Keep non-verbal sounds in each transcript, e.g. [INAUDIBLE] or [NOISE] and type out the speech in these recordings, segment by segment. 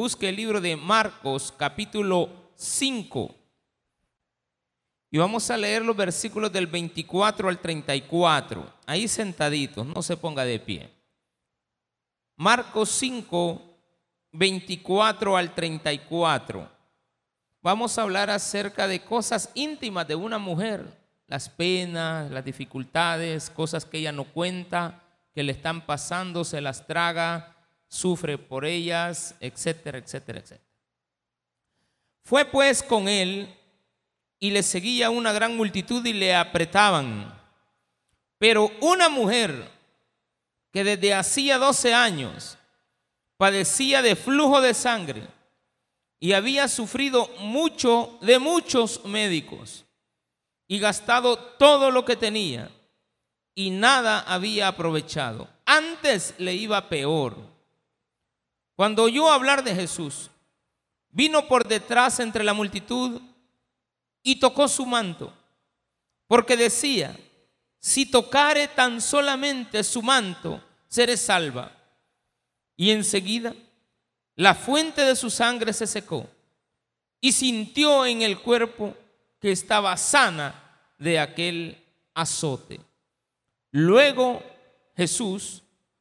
busque el libro de Marcos capítulo 5. Y vamos a leer los versículos del 24 al 34. Ahí sentaditos, no se ponga de pie. Marcos 5, 24 al 34. Vamos a hablar acerca de cosas íntimas de una mujer, las penas, las dificultades, cosas que ella no cuenta, que le están pasando, se las traga, sufre por ellas, etcétera, etcétera, etcétera. Fue pues con él y le seguía una gran multitud y le apretaban. Pero una mujer que desde hacía 12 años padecía de flujo de sangre y había sufrido mucho de muchos médicos y gastado todo lo que tenía y nada había aprovechado. Antes le iba peor. Cuando oyó hablar de Jesús, vino por detrás entre la multitud y tocó su manto, porque decía, si tocare tan solamente su manto, seré salva. Y enseguida la fuente de su sangre se secó y sintió en el cuerpo que estaba sana de aquel azote. Luego Jesús,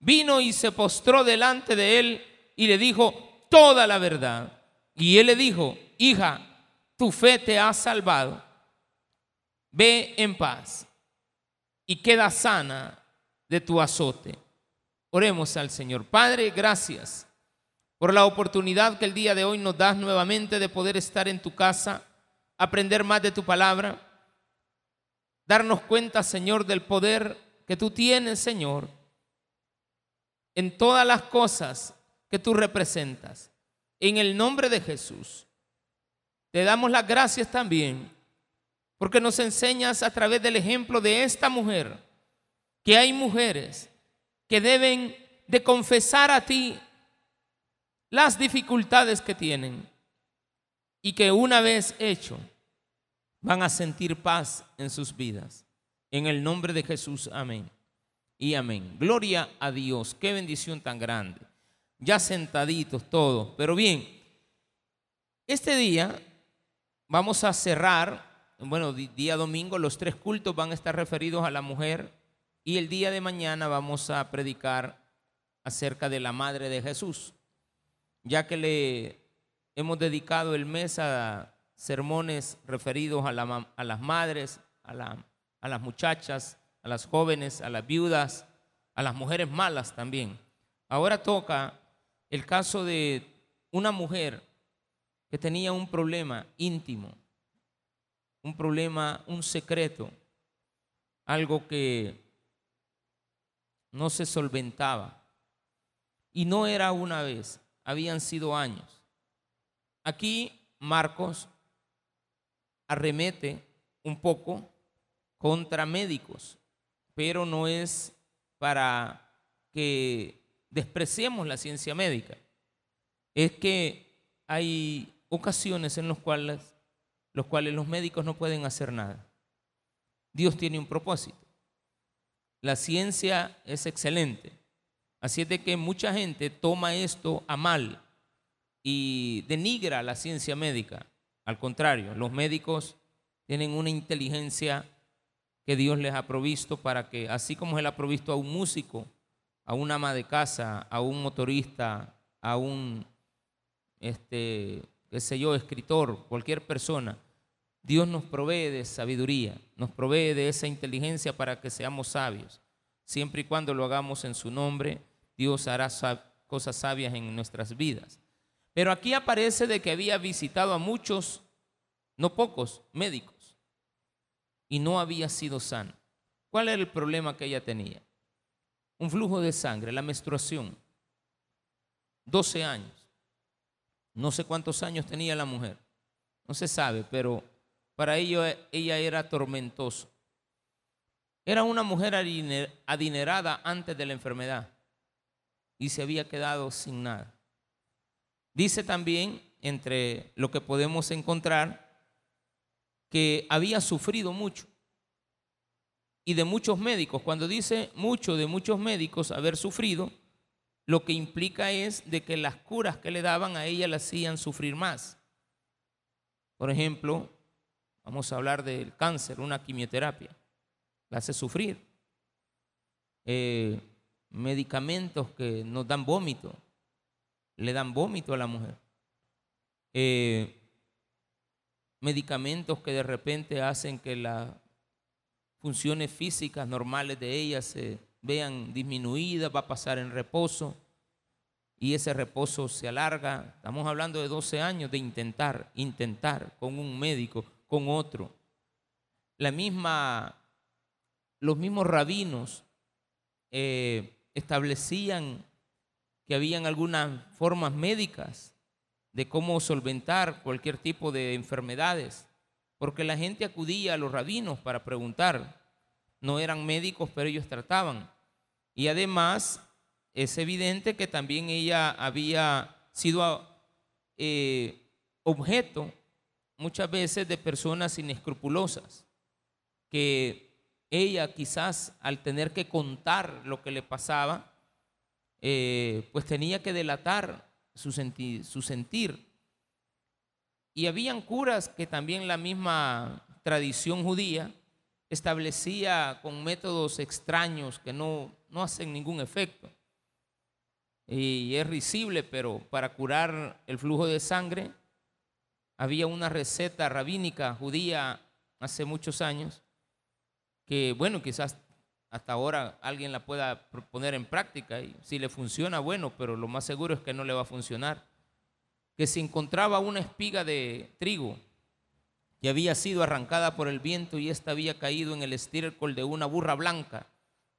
vino y se postró delante de él y le dijo toda la verdad. Y él le dijo, hija, tu fe te ha salvado. Ve en paz y queda sana de tu azote. Oremos al Señor. Padre, gracias por la oportunidad que el día de hoy nos das nuevamente de poder estar en tu casa, aprender más de tu palabra, darnos cuenta, Señor, del poder que tú tienes, Señor, en todas las cosas que tú representas. En el nombre de Jesús, te damos las gracias también, porque nos enseñas a través del ejemplo de esta mujer, que hay mujeres que deben de confesar a ti las dificultades que tienen y que una vez hecho van a sentir paz en sus vidas. En el nombre de Jesús, amén. Y amén. Gloria a Dios. Qué bendición tan grande. Ya sentaditos todos. Pero bien, este día vamos a cerrar, bueno, día domingo, los tres cultos van a estar referidos a la mujer y el día de mañana vamos a predicar acerca de la Madre de Jesús, ya que le hemos dedicado el mes a sermones referidos a, las madres, a, a las muchachas, a las jóvenes, a las viudas, a las mujeres malas también. Ahora toca el caso de una mujer que tenía un problema íntimo, un problema, un secreto, algo que no se solventaba. Y no era una vez, habían sido años. Aquí Marcos arremete un poco contra médicos, pero no es para que despreciemos la ciencia médica. Es que hay ocasiones en las cuales, los cuales los médicos no pueden hacer nada. Dios tiene un propósito. La ciencia es excelente. Así es de que mucha gente toma esto a mal y denigra la ciencia médica. Al contrario, los médicos tienen una inteligencia que Dios les ha provisto para que, así como Él ha provisto a un músico, a un ama de casa, a un motorista, a un, este, qué sé yo, escritor, cualquier persona, Dios nos provee de sabiduría, nos provee de esa inteligencia para que seamos sabios. Siempre y cuando lo hagamos en su nombre, Dios hará cosas sabias en nuestras vidas. Pero aquí aparece de que había visitado a muchos, no pocos, médicos, y no había sido sano. ¿Cuál era el problema que ella tenía? Un flujo de sangre, la menstruación. 12 años. No sé cuántos años tenía la mujer, no se sabe, pero para ello ella era tormentoso. Era una mujer adinerada antes de la enfermedad y se había quedado sin nada. Dice también, entre lo que podemos encontrar, que había sufrido mucho. Y de muchos médicos, cuando dice mucho de muchos médicos haber sufrido, lo que implica es de que las curas que le daban a ella la hacían sufrir más. Por ejemplo, vamos a hablar del cáncer, una quimioterapia, la hace sufrir. Eh, medicamentos que nos dan vómito, le dan vómito a la mujer. Eh, medicamentos que de repente hacen que las funciones físicas normales de ella se vean disminuidas, va a pasar en reposo y ese reposo se alarga. Estamos hablando de 12 años de intentar, intentar con un médico, con otro. La misma, los mismos rabinos eh, establecían que habían algunas formas médicas de cómo solventar cualquier tipo de enfermedades, porque la gente acudía a los rabinos para preguntar. No eran médicos, pero ellos trataban. Y además es evidente que también ella había sido eh, objeto muchas veces de personas inescrupulosas, que ella quizás al tener que contar lo que le pasaba, eh, pues tenía que delatar su sentir. Y habían curas que también la misma tradición judía establecía con métodos extraños que no, no hacen ningún efecto. Y es risible, pero para curar el flujo de sangre había una receta rabínica judía hace muchos años que, bueno, quizás hasta ahora alguien la pueda poner en práctica y si le funciona, bueno, pero lo más seguro es que no le va a funcionar. Que si encontraba una espiga de trigo que había sido arrancada por el viento y esta había caído en el estiércol de una burra blanca,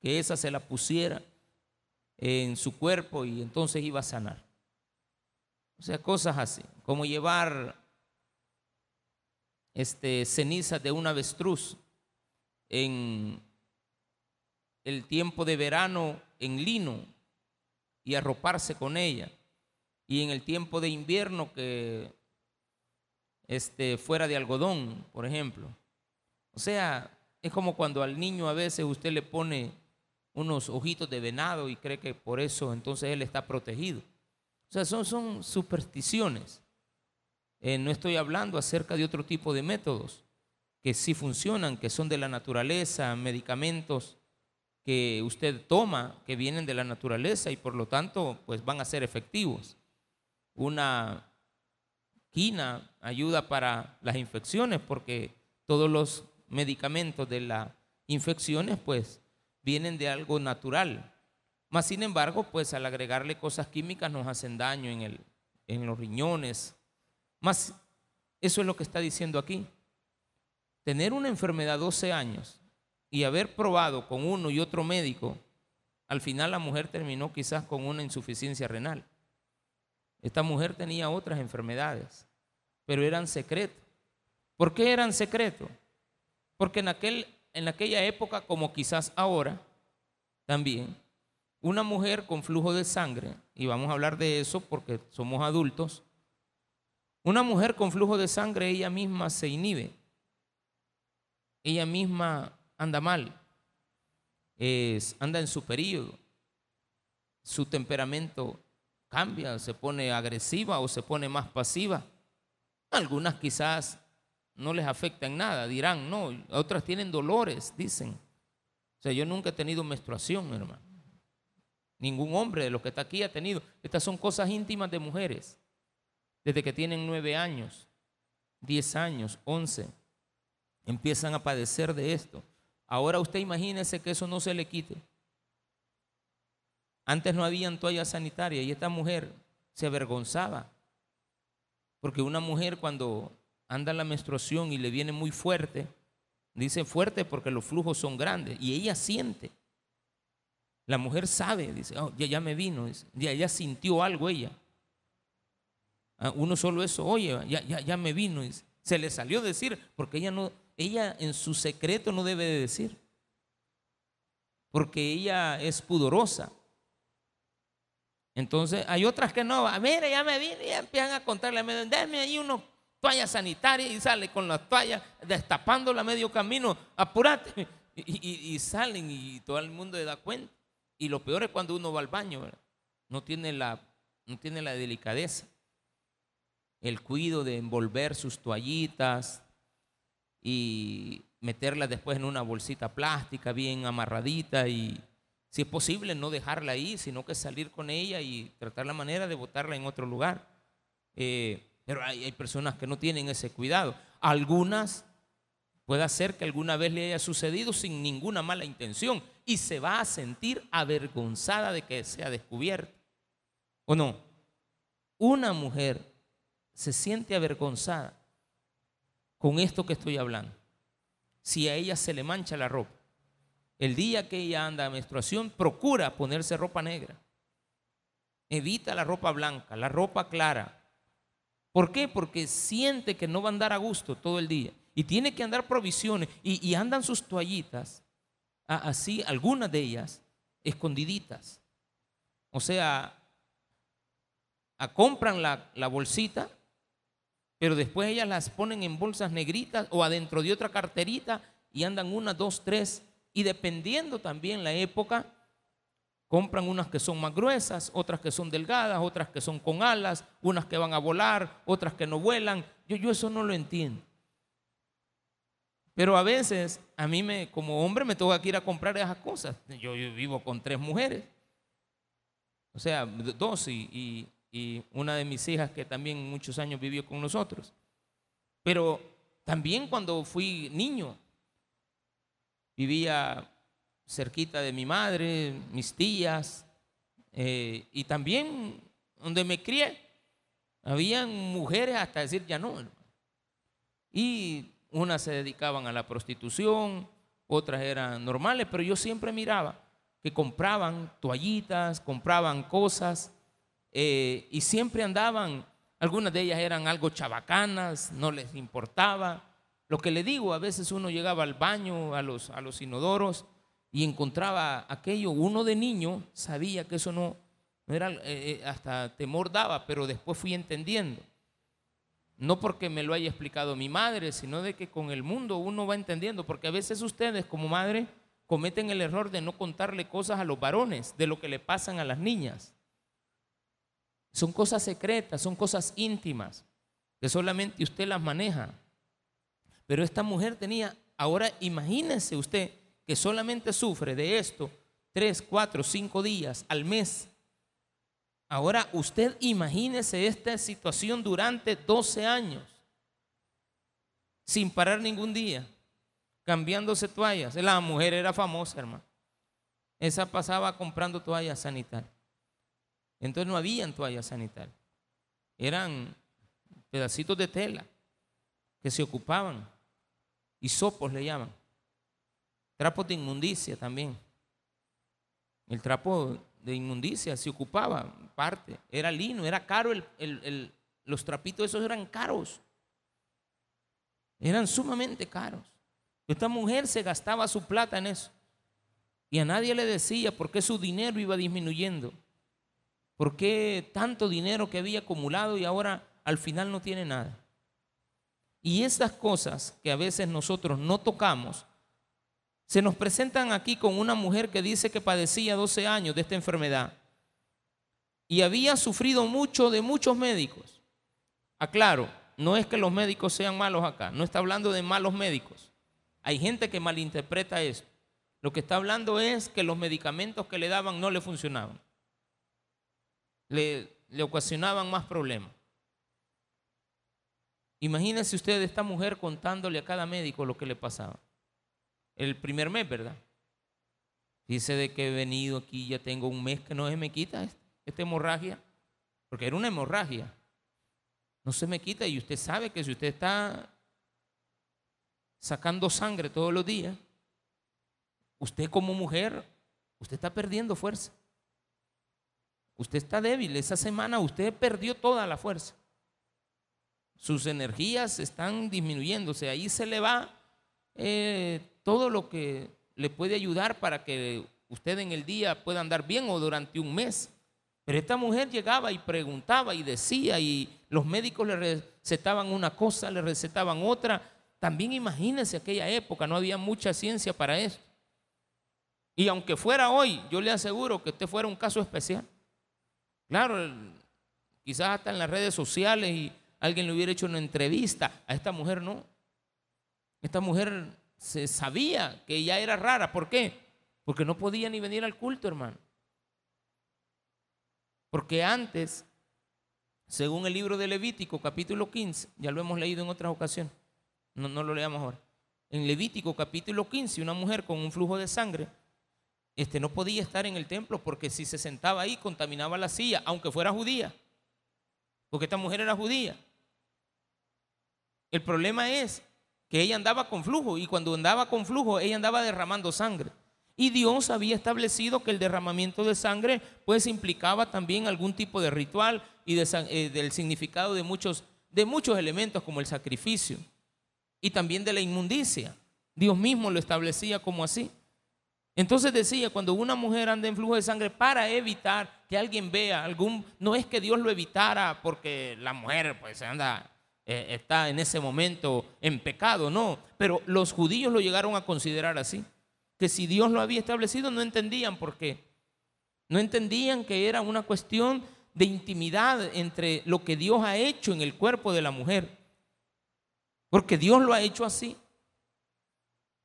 que esa se la pusiera en su cuerpo y entonces iba a sanar. O sea, cosas así, como llevar este, cenizas de un avestruz en el tiempo de verano en lino y arroparse con ella. Y en el tiempo de invierno que este, fuera de algodón, por ejemplo. O sea, es como cuando al niño a veces usted le pone unos ojitos de venado y cree que por eso entonces él está protegido. O sea, son, son supersticiones. Eh, no estoy hablando acerca de otro tipo de métodos que sí funcionan, que son de la naturaleza, medicamentos que usted toma que vienen de la naturaleza y por lo tanto pues van a ser efectivos. Una quina ayuda para las infecciones porque todos los medicamentos de las infecciones pues vienen de algo natural. Más sin embargo, pues al agregarle cosas químicas nos hacen daño en, el, en los riñones. Más eso es lo que está diciendo aquí. Tener una enfermedad 12 años y haber probado con uno y otro médico, al final la mujer terminó quizás con una insuficiencia renal. Esta mujer tenía otras enfermedades, pero eran secretos. ¿Por qué eran secretos? Porque en, aquel, en aquella época, como quizás ahora, también, una mujer con flujo de sangre, y vamos a hablar de eso porque somos adultos, una mujer con flujo de sangre, ella misma se inhibe, ella misma anda mal, es, anda en su periodo, su temperamento cambia, se pone agresiva o se pone más pasiva. Algunas quizás no les afecta en nada, dirán, no, otras tienen dolores, dicen. O sea, yo nunca he tenido menstruación, hermano. Ningún hombre de los que está aquí ha tenido. Estas son cosas íntimas de mujeres. Desde que tienen nueve años, diez años, once, empiezan a padecer de esto. Ahora usted imagínese que eso no se le quite. Antes no habían toallas sanitarias y esta mujer se avergonzaba. Porque una mujer cuando anda la menstruación y le viene muy fuerte, dice fuerte porque los flujos son grandes y ella siente. La mujer sabe, dice, oh, ya, ya me vino, ya, ya sintió algo ella. Ah, uno solo eso, oye, ya, ya, ya me vino. Se le salió decir, porque ella no, ella en su secreto no debe de decir. Porque ella es pudorosa. Entonces, hay otras que no, mire, ya me vine, y empiezan a contarle, denme ahí uno toalla sanitaria y sale con la toalla destapándola a medio camino, apúrate. [LAUGHS] Y, salen y todo el mundo le da cuenta. Y lo peor es cuando uno va al baño, No tiene la, no tiene la delicadeza, el cuido de envolver sus toallitas y meterlas después en una bolsita plástica bien amarradita y si es posible no dejarla ahí, sino que salir con ella y tratar la manera de botarla en otro lugar. Eh, pero hay, personas que no tienen ese cuidado. Algunas puede ser que alguna vez le haya sucedido sin ninguna mala intención y se va a sentir avergonzada de que sea descubierta. ¿O no? Una mujer se siente avergonzada con esto que estoy hablando. Si a ella se le mancha la ropa. El día que ella anda a menstruación, procura ponerse ropa negra. Evita la ropa blanca, la ropa clara, ¿Por qué? Porque siente que no va a andar a gusto todo el día y tiene que andar provisiones y, andan sus toallitas, así, algunas de ellas, escondiditas. O sea, compran la, la bolsita, pero después ellas las ponen en bolsas negritas o adentro de otra carterita y andan una, dos, tres. Y dependiendo también la época, Compran unas que son más gruesas, otras que son delgadas, otras que son con alas, unas que van a volar, otras que no vuelan. Yo, yo eso no lo entiendo. Pero a veces a mí me, como hombre me toca que ir a comprar esas cosas. Yo, vivo con tres mujeres. O sea, dos y una de mis hijas que también muchos años vivió con nosotros. Pero también cuando fui niño, vivía cerquita de mi madre, mis tías, eh, y también donde me crié, habían mujeres hasta decir ya no. Y unas se dedicaban a la prostitución, otras eran normales, pero yo siempre miraba que compraban toallitas, compraban cosas, eh, y siempre andaban, algunas de ellas eran algo chabacanas, no les importaba. Lo que le digo, a veces uno llegaba al baño, a los, a los inodoros, y encontraba aquello, uno de niño sabía que eso no, era, eh, eh, hasta temor daba, pero después fui entendiendo. No porque me lo haya explicado mi madre, sino de que con el mundo uno va entendiendo, porque a veces ustedes como madre cometen el error de no contarle cosas a los varones de lo que le pasan a las niñas. Son cosas secretas, son cosas íntimas, que solamente usted las maneja. Pero esta mujer tenía, ahora imagínese usted, que solamente sufre de esto tres, cuatro, cinco días al mes. Ahora usted imagínese esta situación durante 12 años, sin parar ningún día, cambiándose toallas. La mujer era famosa, hermano. Esa pasaba comprando toallas sanitarias. Entonces no habían toallas sanitarias. Eran pedacitos de tela que se ocupaban. y sopos le llaman. Trapos de inmundicia también. El trapo de inmundicia se ocupaba parte, era lino, era caro, los trapitos esos eran caros. Eran sumamente caros. Esta mujer se gastaba su plata en eso. Y a nadie le decía por qué su dinero iba disminuyendo. ¿Por qué tanto dinero que había acumulado y ahora al final no tiene nada? Y estas cosas que a veces nosotros no tocamos, se nos presentan aquí con una mujer que dice que padecía 12 años de esta enfermedad y había sufrido mucho de muchos médicos. Aclaro, no es que los médicos sean malos acá, no está hablando de malos médicos. Hay gente que malinterpreta esto. Lo que está hablando es que los medicamentos que le daban no le funcionaban. Le, ocasionaban más problemas. Imagínense usted esta mujer contándole a cada médico lo que le pasaba el primer mes, ¿verdad? Dice de que he venido aquí, ya tengo un mes que no se me quita esta hemorragia, porque era una hemorragia. No se me quita y usted sabe que si usted está sacando sangre todos los días, usted como mujer, usted está perdiendo fuerza. Usted está débil. Esa semana usted perdió toda la fuerza. sus energías están disminuyéndose. Ahí se le va eh, todo lo que le puede ayudar para que usted en el día pueda andar bien o durante un mes. Pero esta mujer llegaba y preguntaba y decía y los médicos le recetaban una cosa, le recetaban otra. También imagínense aquella época, no había mucha ciencia para eso. Y aunque fuera hoy, yo le aseguro que este fuera un caso especial. Claro, quizás hasta en las redes sociales y alguien le hubiera hecho una entrevista. A esta mujer no. Esta mujer se sabía que ella era rara. ¿Por qué? Porque no podía ni venir al culto, hermano. Porque antes, según el libro de Levítico, capítulo 15, ya lo hemos leído en otras ocasiones, no, no lo leamos ahora. En Levítico, capítulo 15, una mujer con un flujo de sangre este, no podía estar en el templo porque si se sentaba ahí contaminaba la silla, aunque fuera judía. Porque esta mujer era judía. El problema es que ella andaba con flujo y cuando andaba con flujo ella andaba derramando sangre. Y Dios había establecido que el derramamiento de sangre pues implicaba también algún tipo de ritual y eh, del significado de muchos, de muchos elementos como el sacrificio y también de la inmundicia. Dios mismo lo establecía como así. Entonces decía, cuando una mujer anda en flujo de sangre para evitar que alguien vea algún, no es que Dios lo evitara porque la mujer pues anda, eh, está en ese momento en pecado, no, pero los judíos lo llegaron a considerar así, que si Dios lo había establecido no entendían por qué, no entendían que era una cuestión de intimidad entre lo que Dios ha hecho en el cuerpo de la mujer, porque Dios lo ha hecho así.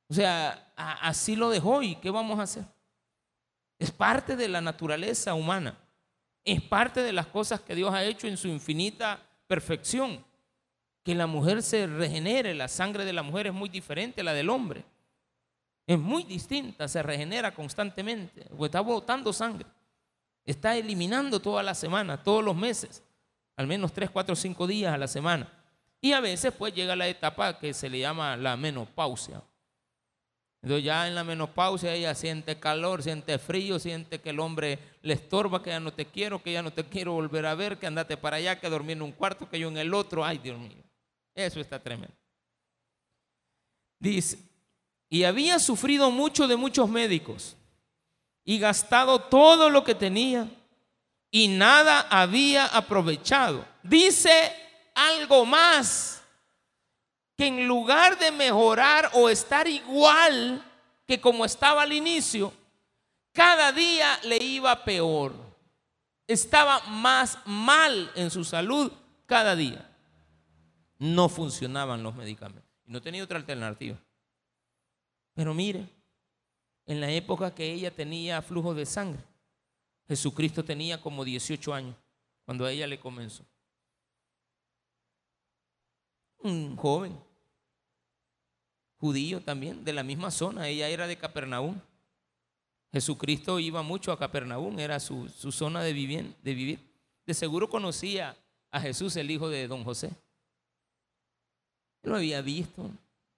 O sea, así lo dejó y ¿qué vamos a hacer? Es parte de la naturaleza humana. Es parte de las cosas que Dios ha hecho en su infinita perfección. Que la mujer se regenere, la sangre de la mujer es muy diferente a la del hombre. Es muy distinta, se regenera constantemente, está botando sangre. Está eliminando toda la semana, todos los meses, al menos 3, 4, 5 días a la semana. Y a veces pues llega la etapa que se le llama la menopausia entonces ya en la menopausia ella siente calor, siente frío, siente que el hombre le estorba, que ya no te quiero, que ya no te quiero volver a ver, que andate para allá, que dormí en un cuarto, que yo en el otro. Ay, Dios mío. Eso está tremendo. Dice, y había sufrido mucho de muchos médicos y gastado todo lo que tenía y nada había aprovechado. Dice algo más que en lugar de mejorar o estar igual que como estaba al inicio, cada día le iba peor. Estaba más mal en su salud cada día. No funcionaban los medicamentos. Y no tenía otra alternativa. Pero mire, en la época que ella tenía flujo de sangre, Jesucristo tenía como 18 años cuando a ella le comenzó. Un joven judío también, de la misma zona. Ella era de Capernaum. Jesucristo iba mucho a Capernaum, era su, zona de de vivir. De seguro conocía a Jesús, el hijo de don José. Lo había visto.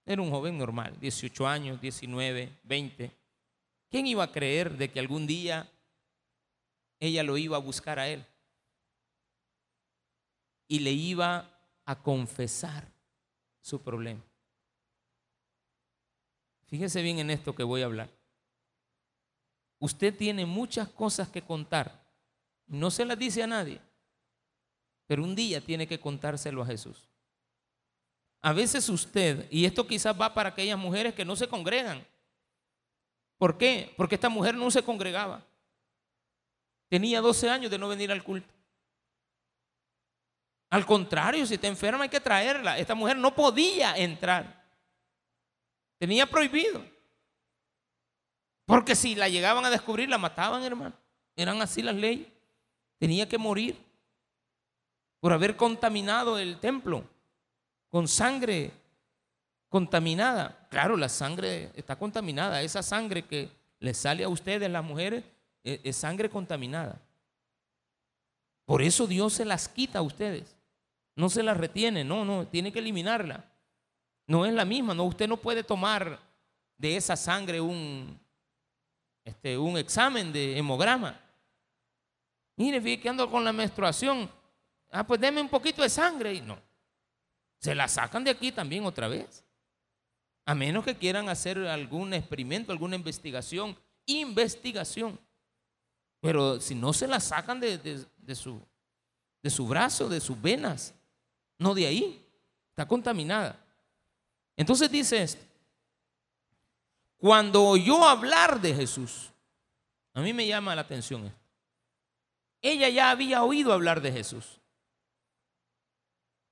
Era un joven normal, 18 años, 19, 20. ¿Quién iba a creer de que algún día ella lo iba a buscar a él? Y le iba a confesar su problema. Fíjese bien en esto que voy a hablar. Usted tiene muchas cosas que contar. No se las dice a nadie. Pero un día tiene que contárselo a Jesús. A veces usted, y esto quizás va para aquellas mujeres que no se congregan. ¿Por qué? Porque esta mujer no se congregaba. Tenía 12 años de no venir al culto. Al contrario, si está enferma hay que traerla. Esta mujer no podía entrar. Tenía prohibido. Porque si la llegaban a descubrir, la mataban, hermano. Eran así las leyes. Tenía que morir por haber contaminado el templo con sangre contaminada. Claro, la sangre está contaminada. Esa sangre que le sale a ustedes, las mujeres, es, es sangre contaminada. Por eso Dios se las quita a ustedes. No se las retiene, no, no, tiene que eliminarla. No es la misma, no, usted no puede tomar de esa sangre un, este, un examen de hemograma. Mire, fíjate que ando con la menstruación. Ah, pues deme un poquito de sangre. Y no. Se la sacan de aquí también otra vez. A menos que quieran hacer algún experimento, alguna investigación. Investigación. Pero si no se la sacan de, su, de su brazo, de sus venas, no de ahí, está contaminada. Entonces dice esto, cuando oyó hablar de Jesús, a mí me llama la atención esto, ella ya había oído hablar de Jesús,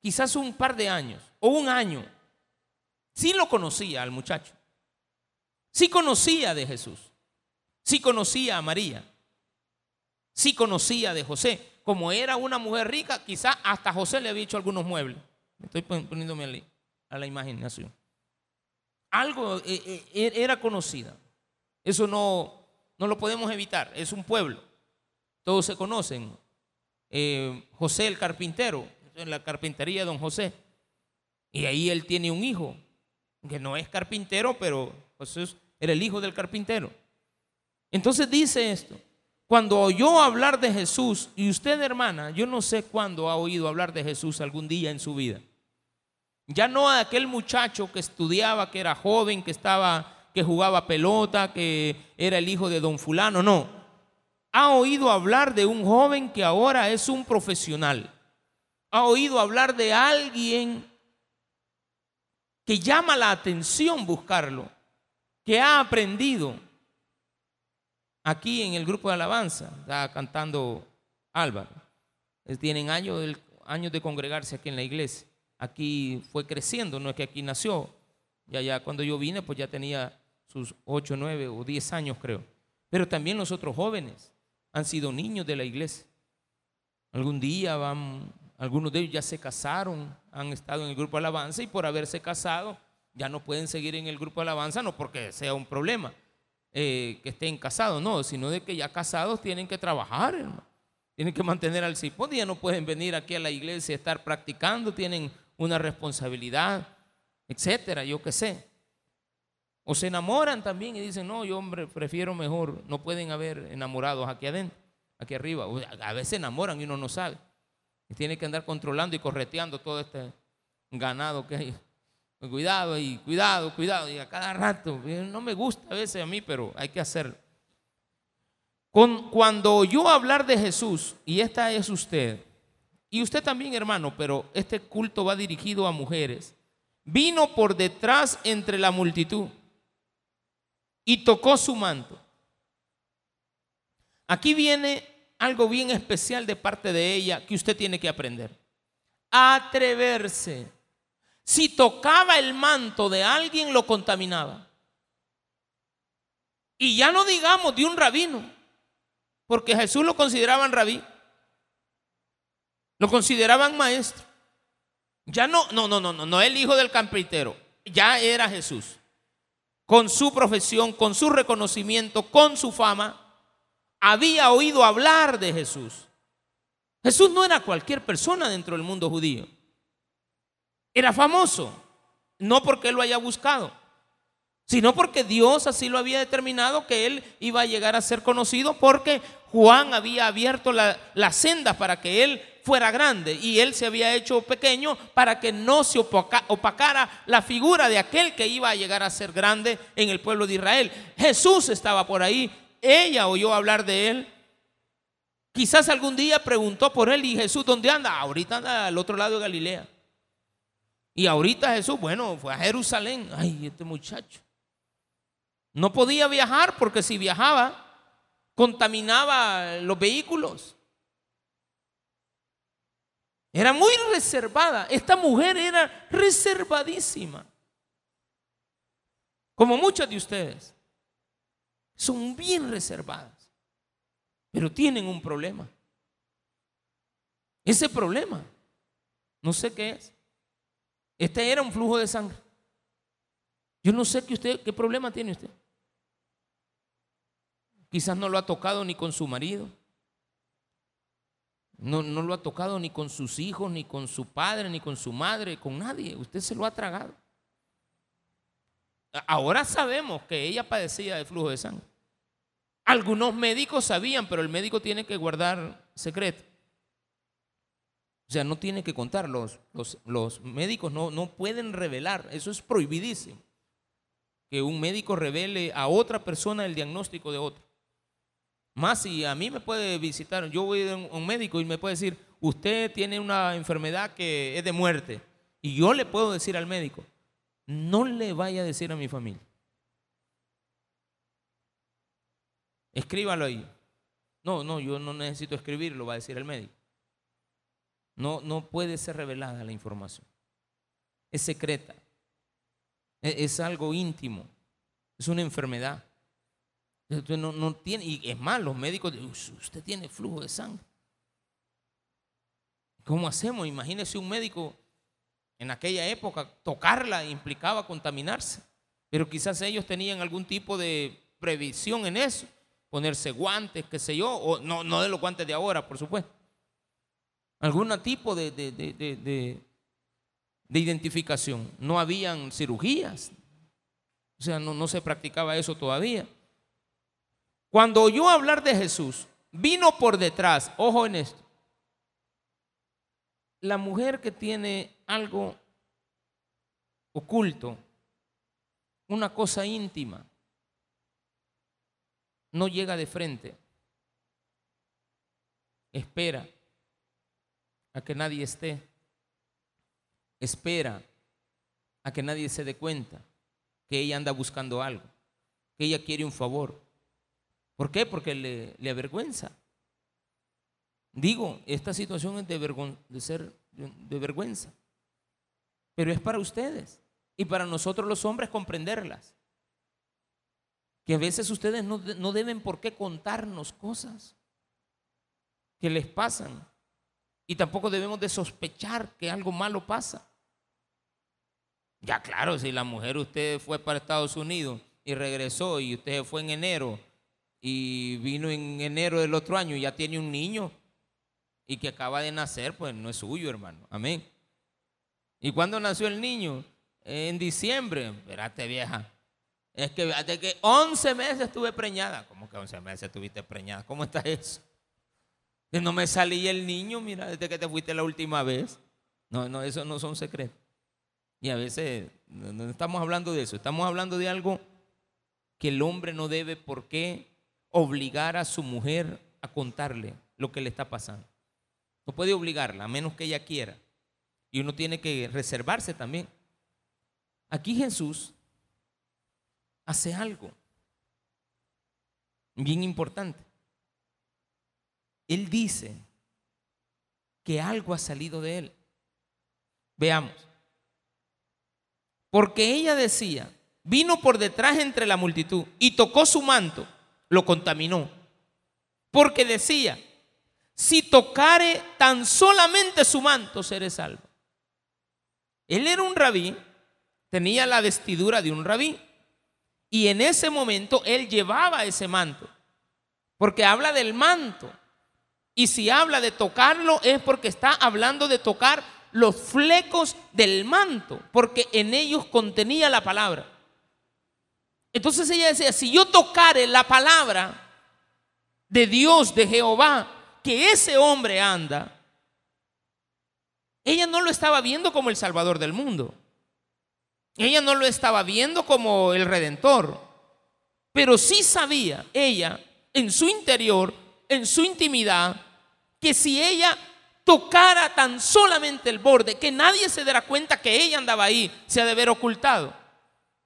quizás un par de años o un año, sí lo conocía al muchacho, sí conocía de Jesús, sí conocía a María, sí conocía de José. Como era una mujer rica, quizás hasta José le había hecho algunos muebles. Estoy poniéndome a la imaginación. Algo eh, eh, er, era conocida. Eso no, no lo podemos evitar. Es un pueblo. Todos se conocen. Eh, José el carpintero, en la carpintería de don José. Y ahí él tiene un hijo, que no es carpintero, pero José era el hijo del carpintero. Entonces dice esto, cuando oyó hablar de Jesús, y usted hermana, yo no sé cuándo ha oído hablar de Jesús algún día en su vida. Ya no a aquel muchacho que estudiaba, que era joven, que estaba, que jugaba pelota, que era el hijo de don fulano, no. Ha oído hablar de un joven que ahora es un profesional. Ha oído hablar de alguien que llama la atención buscarlo, que ha aprendido aquí en el grupo de alabanza, está cantando Álvaro. Tienen años, años de congregarse aquí en la iglesia. Aquí fue creciendo, no es que aquí nació. Ya, ya cuando yo vine, pues ya tenía sus 8, 9 o 10 años, creo. Pero también los otros jóvenes han sido niños de la iglesia. Algún día van, algunos de ellos ya se casaron, han estado en el grupo alabanza y por haberse casado ya no pueden seguir en el grupo alabanza, no porque sea un problema, eh, que estén casados, no, sino de que ya casados tienen que trabajar, Tienen que mantener al cipón, ya no pueden venir aquí a la iglesia estar practicando, tienen una responsabilidad, etcétera, yo qué sé. O se enamoran también y dicen, no, yo hombre, prefiero mejor, no pueden haber enamorados aquí adentro, aquí arriba. A veces enamoran y uno no sabe. Tiene que andar controlando y correteando todo este ganado que hay. Cuidado y cuidado, cuidado. Y a cada rato, no me gusta a veces a mí, pero hay que hacerlo. cuando oyó hablar de Jesús, y esta es usted, y usted también hermano, pero este culto va dirigido a mujeres, vino por detrás entre la multitud y tocó su manto. Aquí viene algo bien especial de parte de ella que usted tiene que aprender. Atreverse si tocaba el manto de alguien, lo contaminaba. Y ya no digamos de un rabino, porque Jesús lo consideraban rabí, lo consideraban maestro. Ya no, no, no, no, no, no el hijo del carpintero, ya era Jesús. Con su profesión, con su reconocimiento, con su fama, había oído hablar de Jesús. Jesús no era cualquier persona dentro del mundo judío. Era famoso, no porque lo haya buscado, sino porque Dios así lo había determinado que él iba a llegar a ser conocido porque Juan había abierto la, senda para que él fuera grande y él se había hecho pequeño para que no se opacara la figura de aquel que iba a llegar a ser grande en el pueblo de Israel. Jesús estaba por ahí, ella oyó hablar de él. Quizás algún día preguntó por él y Jesús, ¿dónde anda? Ahorita anda al otro lado de Galilea. Y ahorita Jesús, bueno, fue a Jerusalén. Ay, este muchacho. No podía viajar porque si viajaba, contaminaba los vehículos. Era muy reservada. Esta mujer era reservadísima. Como muchas de ustedes. Son bien reservadas. Pero tienen un problema. Ese problema, no sé qué es. Este era un flujo de sangre. Yo no sé que usted, qué problema tiene usted. Quizás no lo ha tocado ni con su marido. No, no lo ha tocado ni con sus hijos, ni con su padre, ni con su madre, con nadie. Usted se lo ha tragado. Ahora sabemos que ella padecía de flujo de sangre. Algunos médicos sabían, pero el médico tiene que guardar secreto. O sea, no tiene que contar. Los, los, médicos no, no pueden revelar. Eso es prohibidísimo. Que un médico revele a otra persona el diagnóstico de otro. Más si a mí me puede visitar, yo voy a un médico y me puede decir, usted tiene una enfermedad que es de muerte. Y yo le puedo decir al médico, no le vaya a decir a mi familia. Escríbalo ahí. No, no, yo no necesito escribirlo, va a decir el médico. No, no puede ser revelada la información. Es secreta. Es, es algo íntimo. Es una enfermedad. No, tiene, y es más, los médicos usted tiene flujo de sangre. ¿Cómo hacemos? Imagínese un médico en aquella época, tocarla implicaba contaminarse. Pero quizás ellos tenían algún tipo de previsión en eso ponerse guantes, qué sé yo, o no, no de los guantes de ahora, por supuesto. Algún tipo de, de, de, de identificación. No habían cirugías, o sea, no, no se practicaba eso todavía. Cuando oyó hablar de Jesús, vino por detrás, ojo en esto, la mujer que tiene algo oculto, una cosa íntima, no llega de frente. Espera a que nadie esté. Espera a que nadie se dé cuenta que ella anda buscando algo, que ella quiere un favor. ¿Por qué? Porque le, avergüenza. Digo, esta situación es de, de ser de vergüenza, pero es para ustedes y para nosotros los hombres comprenderlas que a veces ustedes no, no deben por qué contarnos cosas que les pasan. Y tampoco debemos de sospechar que algo malo pasa. Ya claro, si la mujer usted fue para Estados Unidos y regresó y usted fue en enero y vino en enero del otro año y ya tiene un niño y que acaba de nacer, pues no es suyo, hermano. Amén. ¿Y cuándo nació el niño? En diciembre. Espérate, vieja. Es que de que 11 meses estuve preñada. ¿Cómo que 11 meses estuviste preñada? ¿Cómo está eso? Que no me salí el niño, mira, desde que te fuiste la última vez. No, no, eso no son secretos. Y a veces no estamos hablando de eso, estamos hablando de algo que el hombre no debe por qué obligar a su mujer a contarle lo que le está pasando. No puede obligarla, a menos que ella quiera. Y uno tiene que reservarse también. Aquí Jesús hace algo bien importante. Él dice que algo ha salido de él. Veamos. Porque ella decía, vino por detrás entre la multitud y tocó su manto, lo contaminó. Porque decía, si tocare tan solamente su manto, seré salvo. Él era un rabí, tenía la vestidura de un rabí. Y en ese momento él llevaba ese manto, porque habla del manto. Y si habla de tocarlo es porque está hablando de tocar los flecos del manto, porque en ellos contenía la palabra. Entonces ella decía, si yo tocare la palabra de Dios, de Jehová, que ese hombre anda, ella no lo estaba viendo como el Salvador del mundo. Ella no lo estaba viendo como el redentor, pero sí sabía ella en su interior, en su intimidad, que si ella tocara tan solamente el borde, que nadie se diera cuenta que ella andaba ahí, se ha de haber ocultado,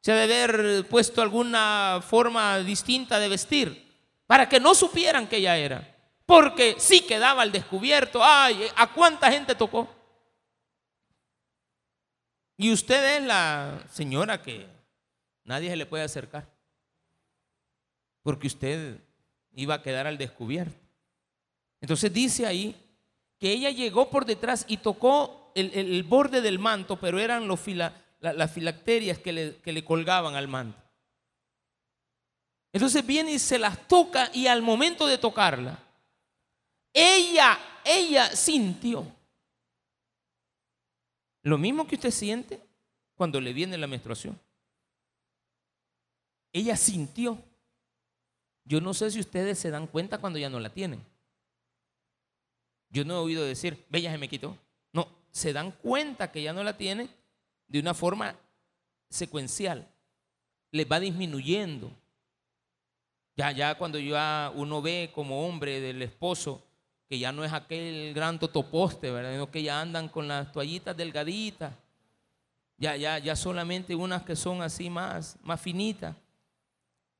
se ha de haber puesto alguna forma distinta de vestir, para que no supieran que ella era. Porque sí quedaba al descubierto, ay, ¿a cuánta gente tocó? Y usted es la señora que nadie se le puede acercar. Porque usted iba a quedar al descubierto. Entonces dice ahí que ella llegó por detrás y tocó el, borde del manto, pero eran los las filacterias que le, que le colgaban al manto. Entonces viene y se las toca y al momento de tocarla, ella, ella sintió lo mismo que usted siente cuando le viene la menstruación. Ella sintió. Yo no sé si ustedes se dan cuenta cuando ya no la tienen. Yo no he oído decir, bella se me quitó. se dan cuenta que ya no la tiene de una forma secuencial. Les va disminuyendo. Ya, ya cuando ya uno ve como hombre del esposo que ya no es aquel gran totoposte, ¿verdad? Sino que ya andan con las toallitas delgaditas. Ya, ya, ya solamente unas que son así más, más finitas.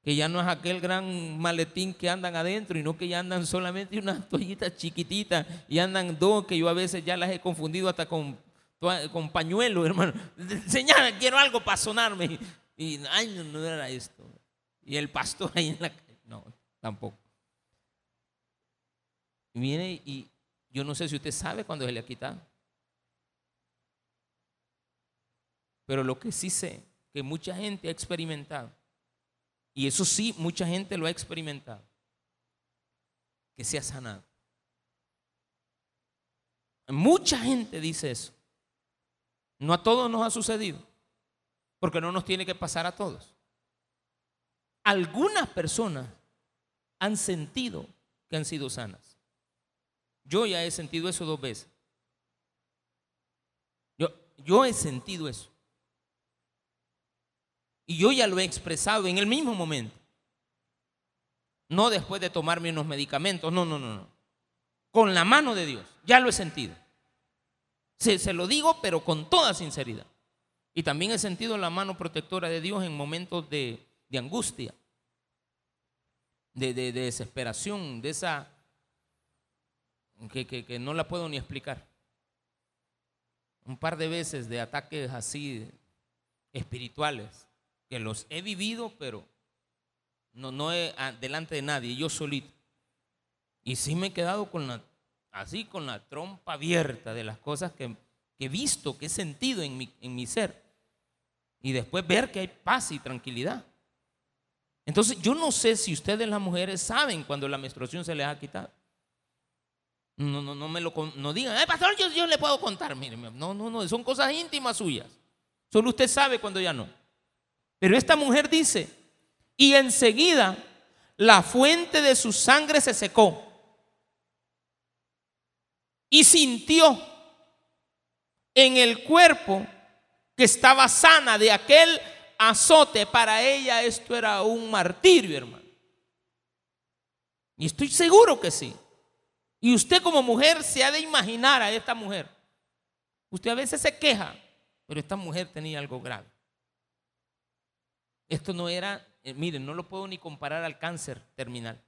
Que ya no es aquel gran maletín que andan adentro, sino que ya andan solamente unas [LAUGHS] toallitas chiquititas y andan dos que yo a veces ya las he confundido hasta con, con pañuelos, [LAUGHS] hermano. Señora, quiero algo para sonarme. Y, ay, no, era esto. Y el pastor ahí en la no, tampoco. Y viene y yo no sé si usted sabe cuándo se le ha quitado. Pero lo que sí sé, que mucha gente ha experimentado, y eso sí, mucha gente lo ha experimentado, que se ha sanado. Mucha gente dice eso. No a todos nos ha sucedido, porque no nos tiene que pasar a todos. Algunas personas han sentido que han sido sanas. Yo ya he sentido eso dos veces. Yo, yo he sentido eso. Y yo ya lo he expresado en el mismo momento. No después de tomarme unos medicamentos, no, no, no, no. Con la mano de Dios, ya lo he sentido. Se, se lo digo, pero con toda sinceridad. Y también he sentido la mano protectora de Dios en momentos de, de angustia, de, de, de desesperación, de esa que, no la puedo ni explicar. Un par de veces de ataques así espirituales, que los he vivido, pero no, no ah, delante de nadie, yo solito. Y sí me he quedado con la, así con la trompa abierta de las cosas que, he visto, que he sentido en mi, ser. Y después ver que hay paz y tranquilidad. Entonces yo no sé si ustedes las mujeres saben cuando la menstruación se les ha quitado. No, no, no me lo no digan, eh, pastor, yo, le puedo contar. Mire, no, no, no, son cosas íntimas suyas. Solo usted sabe cuando ya no. Pero esta mujer dice, y enseguida la fuente de su sangre se secó. Y sintió en el cuerpo que estaba sana de aquel azote. Para ella esto era un martirio, hermano. Y estoy seguro que sí. Y usted como mujer se ha de imaginar a esta mujer. Usted a veces se queja, pero esta mujer tenía algo grave. Esto no era, eh, miren, no lo puedo ni comparar al cáncer terminal.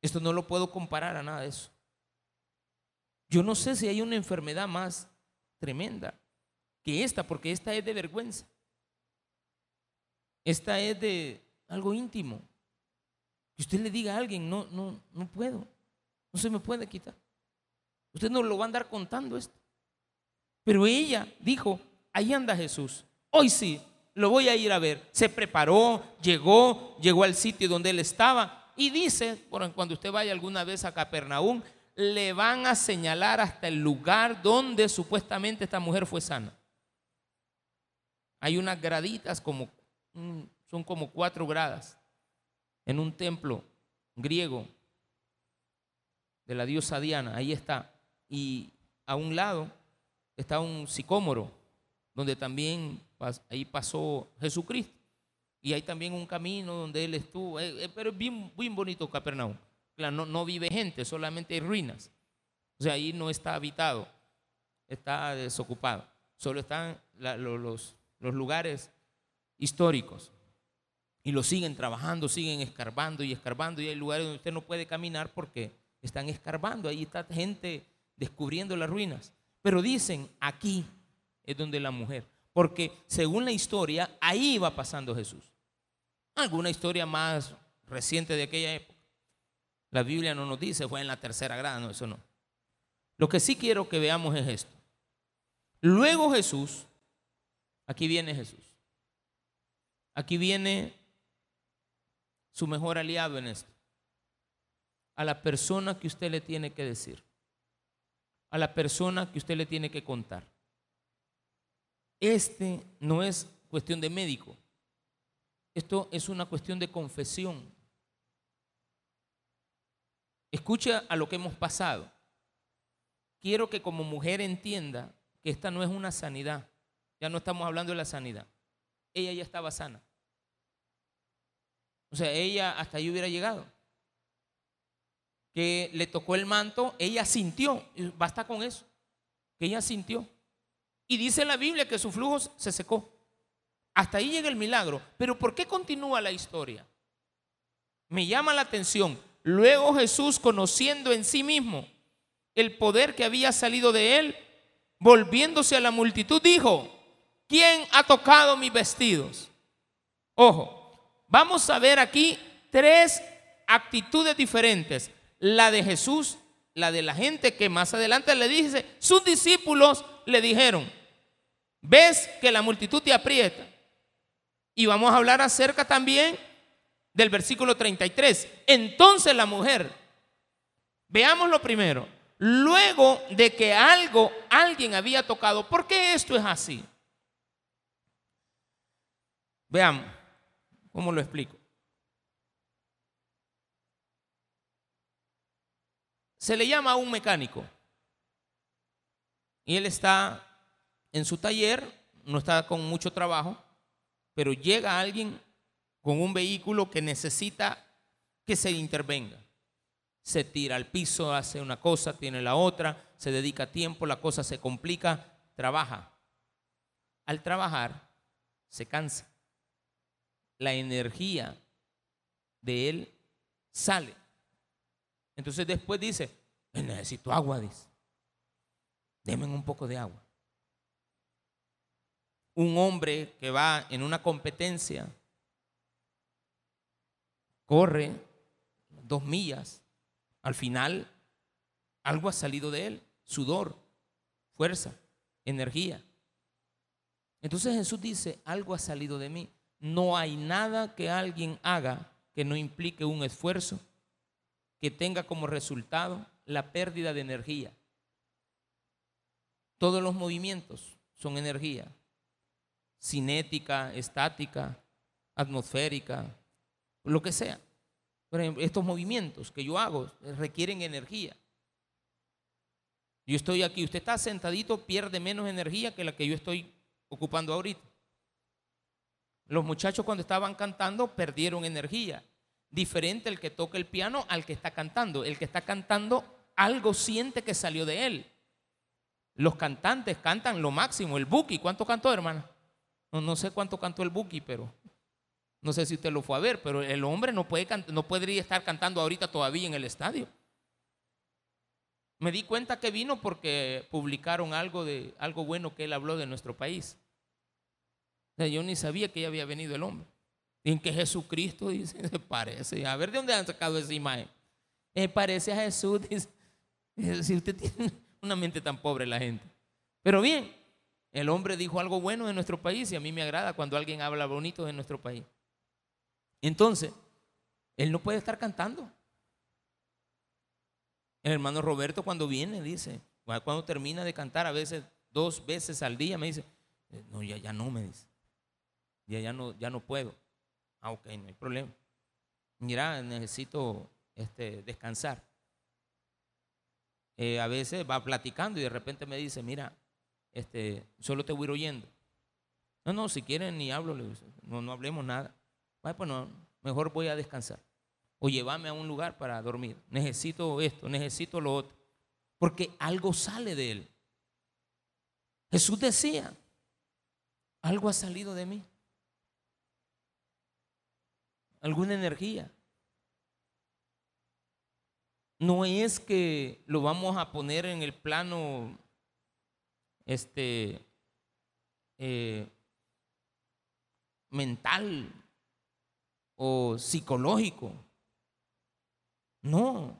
Esto no lo puedo comparar a nada de eso. Yo no sé si hay una enfermedad más tremenda que esta, porque esta es de vergüenza. Esta es de algo íntimo. Que usted le diga a alguien, no, no, no puedo. No se me puede quitar. Usted no lo va a andar contando esto. Pero ella dijo, ahí anda Jesús. Hoy sí, lo voy a ir a ver. Se preparó, llegó, llegó al sitio donde él estaba y dice, cuando usted vaya alguna vez a Capernaum, le van a señalar hasta el lugar donde supuestamente esta mujer fue sana. Hay unas graditas como, son como cuatro gradas en un templo griego de la diosa Diana, ahí está. Y a un lado está un sicómoro, donde también ahí pasó Jesucristo. Y hay también un camino donde él estuvo, eh, eh, pero es bien, bien bonito Capernaum. No, vive gente, solamente hay ruinas. O sea, ahí no está habitado, está desocupado. Solo están los, los lugares históricos. Y lo siguen trabajando, siguen escarbando y escarbando. Y hay lugares donde usted no puede caminar porque están escarbando, ahí está gente descubriendo las ruinas. Pero dicen, aquí es donde la mujer, porque según la historia, ahí va pasando Jesús. Alguna historia más reciente de aquella época. La Biblia no nos dice, fue en la tercera grada, no, eso no. Lo que sí quiero que veamos es esto. Luego Jesús, aquí viene Jesús. Aquí viene su mejor aliado en esto a la persona que usted le tiene que decir, a la persona que usted le tiene que contar. Este no es cuestión de médico, esto es una cuestión de confesión. Escucha a lo que hemos pasado. quiero que como mujer entienda que esta no es una sanidad. Ya no estamos hablando de la sanidad. Ella ya estaba sana. O sea, ella hasta ahí hubiera llegado. Que le tocó el manto, ella sintió, basta con eso, que ella sintió. Y dice la Biblia que su flujo se secó. Hasta ahí llega el milagro. Pero ¿por qué continúa la historia? Me llama la atención. Luego Jesús, conociendo en sí mismo el poder que había salido de él, volviéndose a la multitud, dijo, ¿quién ha tocado mis vestidos? Ojo, vamos a ver aquí tres actitudes diferentes. La de Jesús, la de la gente que más adelante le dice, sus discípulos le dijeron, ves que la multitud te aprieta. Y vamos a hablar acerca también del versículo 33. Entonces la mujer, veamos lo primero, luego de que algo alguien había tocado, ¿por qué esto es así? Veamos, ¿cómo lo explico? Se le llama a un mecánico y él está en su taller, no está con mucho trabajo, pero llega alguien con un vehículo que necesita que se intervenga. Se tira al piso, hace una cosa, tiene la otra, se dedica tiempo, la cosa se complica, trabaja. Al trabajar, se cansa. La energía de él sale. Entonces después dice, necesito agua, dice. Denme un poco de agua. Un hombre que va en una competencia corre dos millas, al final algo ha salido de él, sudor, fuerza, energía. Entonces Jesús dice, algo ha salido de mí. No hay nada que alguien haga que no implique un esfuerzo, que tenga como resultado la pérdida de energía. Todos los movimientos son energía, cinética, estática, atmosférica, lo que sea. Estos movimientos que yo hago requieren energía. Yo estoy aquí, usted está sentadito, pierde menos energía que la que yo estoy ocupando ahorita. Los muchachos cuando estaban cantando perdieron energía. Diferente el que toca el piano al que está cantando. El que está cantando algo siente que salió de él. Los cantantes cantan lo máximo. El Buki, ¿cuánto cantó, hermana? No, no sé cuánto cantó el Buki, pero no sé si usted lo fue a ver, pero el hombre no, puede, no podría estar cantando ahorita todavía en el estadio. Me di cuenta que vino porque publicaron algo, de, algo bueno que él habló de nuestro país. Yo ni sabía que ya había venido el hombre. en que Jesucristo dice, [LAUGHS] se parece. A ver de dónde han sacado esa imagen. Eh, parece a Jesús. [LAUGHS] si usted tiene [LAUGHS] una mente tan pobre la gente. Pero bien, el hombre dijo algo bueno de nuestro país y a mí me agrada cuando alguien habla bonito de nuestro país. Entonces, él no puede estar cantando. El hermano Roberto cuando viene dice, cuando termina de cantar, a veces dos veces al día, me dice, eh, no, ya, ya no, me dice. Ya, ya, no, ya no puedo. Ah, ok, no hay problema. Mira, necesito este, descansar. Eh, a veces va platicando y de repente me dice, mira, este, solo te voy a ir oyendo. No, no, si quieren ni hablo, no, no hablemos nada. Pues no, mejor voy a descansar. O llévame a un lugar para dormir. Necesito esto, necesito lo otro. Porque algo sale de él. Jesús decía, algo ha salido de mí. Alguna energía. No es que lo vamos a poner en el plano este, eh, mental o psicológico. No,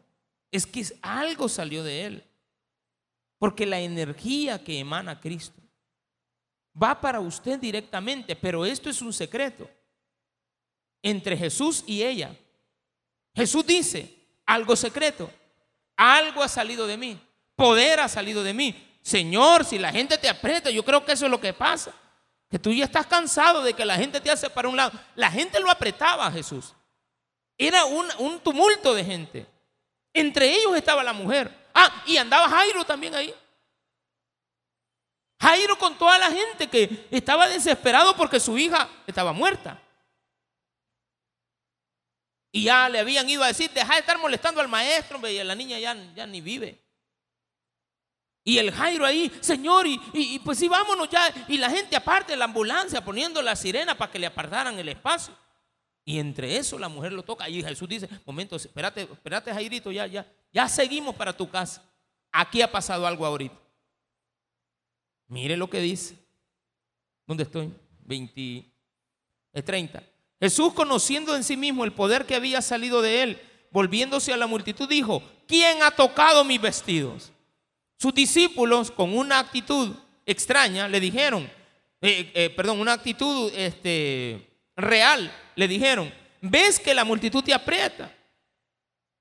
es que algo salió de él. Porque la energía que emana Cristo va para usted directamente, pero esto es un secreto entre Jesús y ella. Jesús dice, algo secreto. Algo ha salido de mí. Poder ha salido de mí. Señor, si la gente te aprieta, yo creo que eso es lo que pasa. Que tú ya estás cansado de que la gente te hace para un lado. La gente lo apretaba a Jesús. Era un, tumulto de gente. Entre ellos estaba la mujer. Ah, y andaba Jairo también ahí. Jairo con toda la gente que estaba desesperado porque su hija estaba muerta. Y ya le habían ido a decir, deja de estar molestando al maestro, y la niña ya ni vive. Y el Jairo ahí, Señor, y, pues sí, vámonos ya. Y la gente aparte la ambulancia poniendo la sirena para que le apartaran el espacio. Y entre eso la mujer lo toca. Y Jesús dice, momento, espérate, espérate Jairito, ya, ya, ya seguimos para tu casa. Aquí ha pasado algo ahorita. Mire lo que dice. ¿Dónde estoy? 20, 30. Jesús, conociendo en sí mismo el poder que había salido de él, volviéndose a la multitud, dijo, ¿quién ha tocado mis vestidos? Sus discípulos, con una actitud extraña, le dijeron, eh, eh, perdón, una actitud este, real, le dijeron, ves que la multitud te aprieta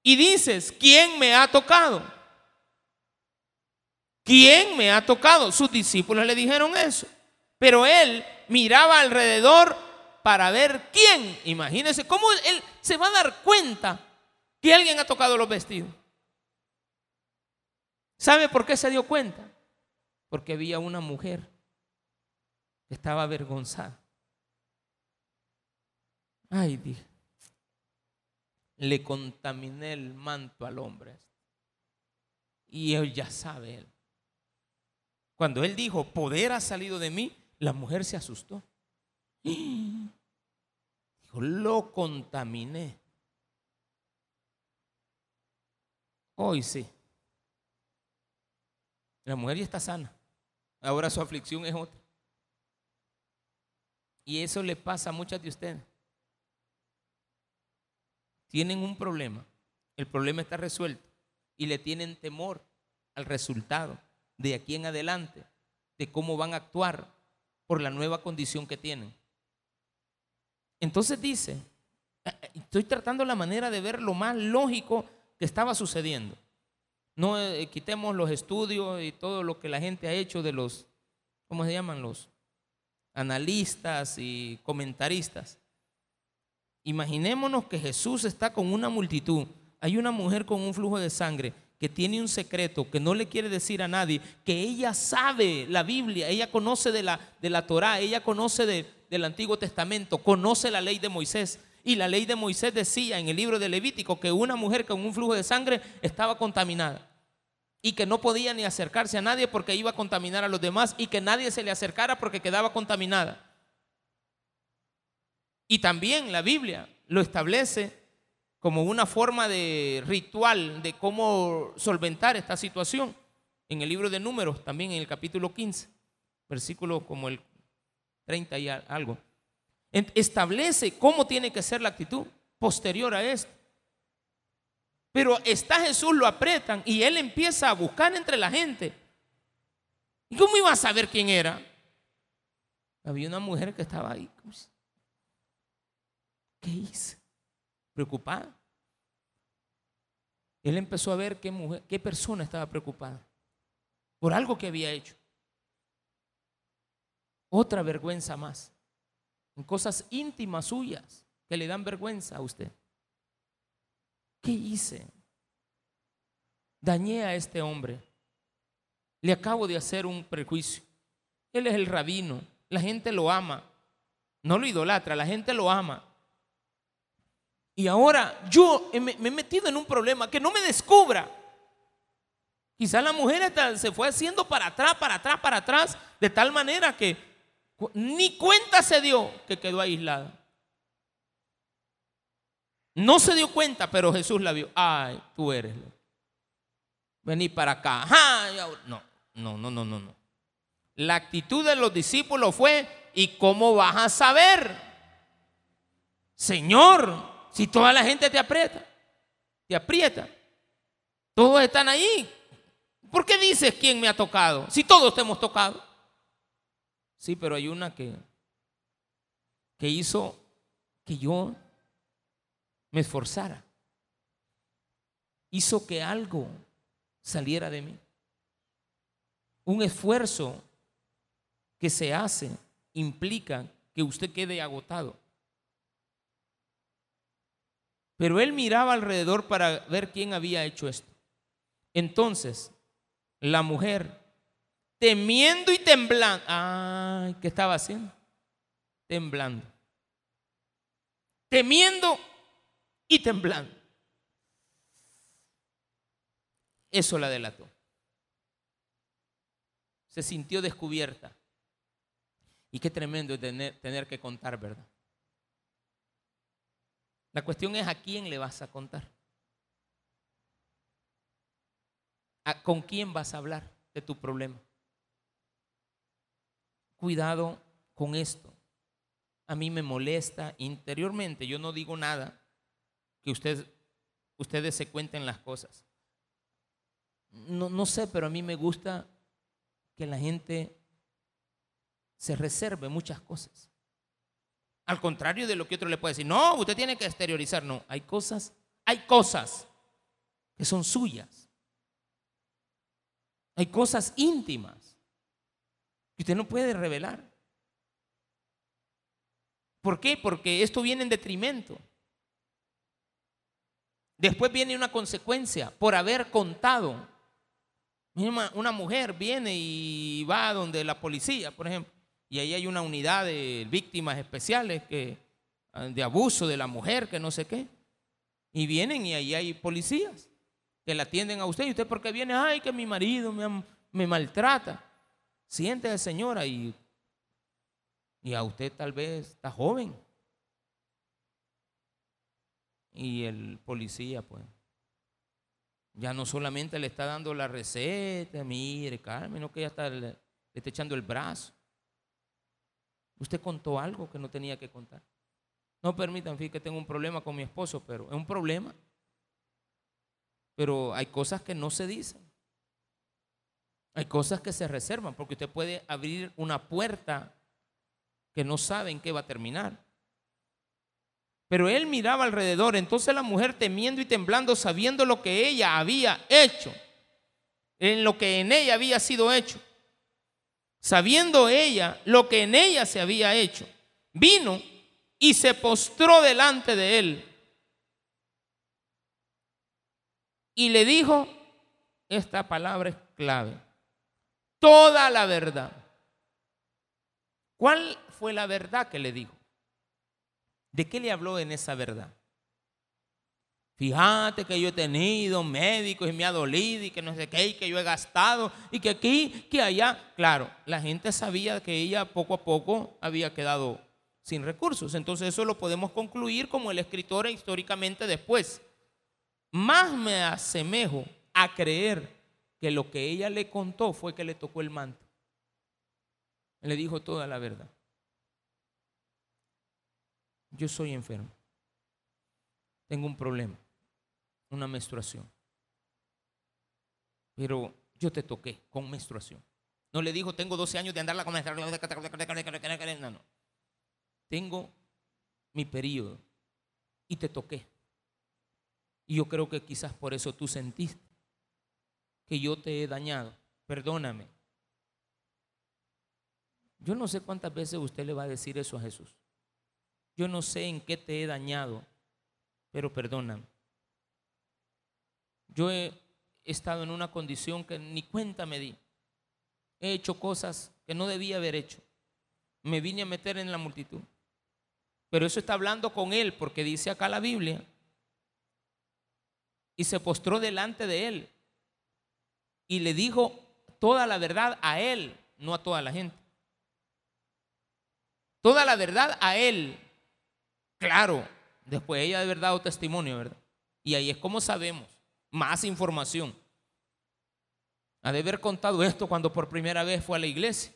y dices, ¿quién me ha tocado? ¿Quién me ha tocado? Sus discípulos le dijeron eso, pero él miraba alrededor para ver quién. Imagínense cómo él se va a dar cuenta que alguien ha tocado los vestidos. ¿Sabe por qué se dio cuenta? Porque había una mujer que estaba avergonzada. Ay, dije, le contaminé el manto al hombre. Y él ya sabe él. Cuando él dijo, poder ha salido de mí, la mujer se asustó. [GASPS] Dijo, lo contaminé. Hoy sí. La mujer ya está sana. Ahora su aflicción es otra. Y eso le pasa a muchas de ustedes. Tienen un problema. El problema está resuelto. Y le tienen temor al resultado de aquí en adelante, de cómo van a actuar por la nueva condición que tienen. Entonces dice, eh, eh, estoy tratando la manera de ver lo más lógico que estaba sucediendo. No eh, quitemos los estudios y todo lo que la gente ha hecho de los, ¿cómo se llaman? Los analistas y comentaristas. Imaginémonos que Jesús está con una multitud. Hay una mujer con un flujo de sangre que tiene un secreto que no le quiere decir a nadie, que ella sabe la Biblia, ella conoce de la, de la Torah, ella conoce del Antiguo Testamento, conoce la ley de Moisés. Y la ley de Moisés decía en el libro de Levítico que una mujer con un flujo de sangre estaba contaminada y que no podía ni acercarse a nadie porque iba a contaminar a los demás y que nadie se le acercara porque quedaba contaminada. Y también la Biblia lo establece como una forma de ritual de cómo solventar esta situación. En el libro de números, también en el capítulo 15, versículo como el 30 y algo establece cómo tiene que ser la actitud posterior a esto. Pero está Jesús, lo apretan y él empieza a buscar entre la gente. ¿Y cómo iba a saber quién era? Había una mujer que estaba ahí. ¿Qué hice? Preocupada. Él empezó a ver qué mujer, qué persona estaba preocupada por algo que había hecho. Otra vergüenza más en cosas íntimas suyas que le dan vergüenza a usted. ¿Qué hice? Dañé a este hombre. Le acabo de hacer un prejuicio. Él es el rabino. La gente lo ama. No lo idolatra, la gente lo ama. Y ahora yo me he metido en un problema que no me descubra. Quizá la mujer se fue haciendo para atrás, para atrás, para atrás, de tal manera que ni cuenta se dio que quedó aislada. No se dio cuenta, pero Jesús la vio. Ay, tú eres. Vení para acá. No, no, no, no, no, no. La actitud de los discípulos fue, ¿y cómo vas a saber? Señor, si toda la gente te aprieta, te aprieta, todos están ahí. ¿Por qué dices quién me ha tocado? Si todos te hemos tocado. Sí, pero hay una que, que hizo que yo me esforzara. Hizo que algo saliera de mí. Un esfuerzo que se hace implica que usted quede agotado. Pero él miraba alrededor para ver quién había hecho esto. Entonces, la mujer, temiendo y temblando, ay, ¿qué estaba haciendo? Temblando. Temiendo y temblando. Eso la delató. Se sintió descubierta. Y qué tremendo tener, tener que contar, ¿verdad? La cuestión es a quién le vas a contar. ¿Con quién vas a hablar de tu problema? Cuidado con esto. A mí me molesta interiormente. Yo no digo nada que ustedes se cuenten las cosas. No, no sé, pero a mí me gusta que la gente se reserve muchas cosas. Al contrario de lo que otro le puede decir, no, usted tiene que exteriorizar. No, hay cosas, hay cosas que son suyas. Hay cosas íntimas que usted no puede revelar. ¿Por qué? Porque esto viene en detrimento. Después viene una consecuencia por haber contado. Una mujer viene y va donde la policía, por ejemplo, y ahí hay una unidad de víctimas especiales que, ah, de abuso de la mujer, que no sé qué. Y vienen y ahí hay policías que la atienden a usted. Y usted porque viene, ay, que mi marido me maltrata. Siéntese señora y, y a usted tal vez está joven. Y el policía, pues, ya no solamente le está dando la receta, mire, Carmen, no que ya está, le está echando el brazo. Usted contó algo que no tenía que contar. No permitan, fíjate que tengo un problema con mi esposo, pero es un problema. Pero hay cosas que no se dicen. Hay cosas que se reservan, porque usted puede abrir una puerta que no sabe en qué va a terminar. Pero él miraba alrededor, entonces la mujer temiendo y temblando, sabiendo lo que ella había hecho, en lo que en ella había sido hecho, sabiendo ella lo que en ella se había hecho, vino y se postró delante de él. Y le dijo, esta palabra es clave, toda la verdad. ¿Cuál fue la verdad que le dijo? ¿De qué le habló en esa verdad? Fíjate que yo he tenido médicos y me ha dolido y que no sé qué, y que yo he gastado y que aquí, que allá. Claro, la gente sabía que ella poco a poco había quedado sin recursos. Entonces eso lo podemos concluir como el escritor históricamente después. Más me asemejo a creer que lo que ella le contó fue que le tocó el manto. Le dijo toda la verdad. Yo soy enfermo. Tengo un problema una menstruación. Pero yo te toqué con menstruación. No le dijo, tengo 12 años de andarla con menstruación. No, no. Tengo mi periodo y te toqué. Y yo creo que quizás por eso tú sentiste que yo te he dañado. Perdóname. Yo no sé cuántas veces usted le va a decir eso a Jesús. Yo no sé en qué te he dañado, pero perdóname. Yo he estado en una condición que ni cuenta me di. He hecho cosas que no debía haber hecho. Me vine a meter en la multitud. Pero eso está hablando con él porque dice acá la Biblia. Y se postró delante de él. Y le dijo toda la verdad a él, no a toda la gente. Toda la verdad a él. Claro, después ella de verdad o testimonio, ¿verdad? Y ahí es como sabemos más información. Ha de haber contado esto cuando por primera vez fue a la iglesia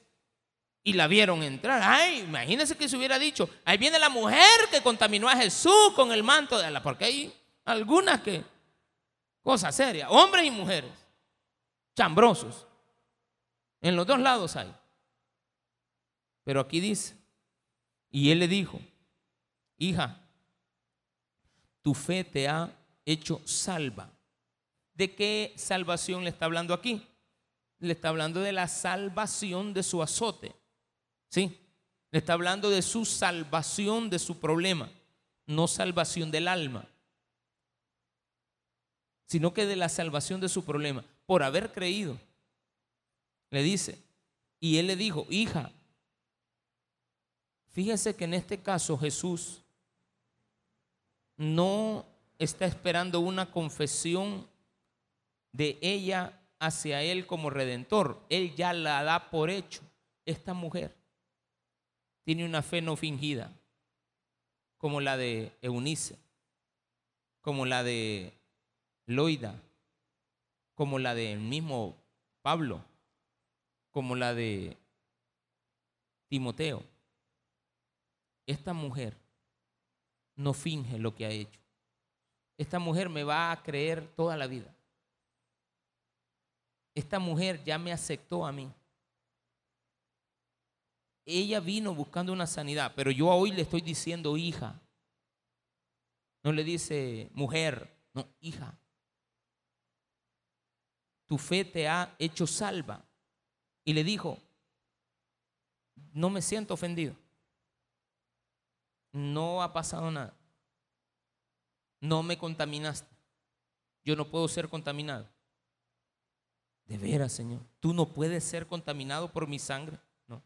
y la vieron entrar. Ay, imagínense que se hubiera dicho, ahí viene la mujer que contaminó a Jesús con el manto de la, porque hay algunas que, cosas serias, hombres y mujeres, chambrosos. En los dos lados hay. Pero aquí dice, y él le dijo, hija, tu fe te ha hecho salva. ¿De qué salvación le está hablando aquí? Le está hablando de la salvación de su azote. ¿Sí? Le está hablando de su salvación de su problema, no salvación del alma. sino que de la salvación de su problema, por haber creído. Le dice, y él le dijo, hija, fíjese que en este caso Jesús no está esperando una confesión de ella hacia él como redentor. Él ya la da por hecho. Esta mujer tiene una fe no fingida, como la de Eunice, como la de Loida, como la del mismo Pablo, como la de Timoteo. Esta mujer no finge lo que ha hecho. Esta mujer me va a creer toda la vida. Esta mujer ya me aceptó a mí. Ella vino buscando una sanidad, pero yo hoy le estoy diciendo hija. No le dice mujer, no, hija tu fe te ha hecho salva. Y le dijo, no me siento ofendido. No ha pasado nada. No me contaminaste. Yo no puedo ser contaminado. De veras, Señor, tú no puedes ser contaminado por mi sangre. No.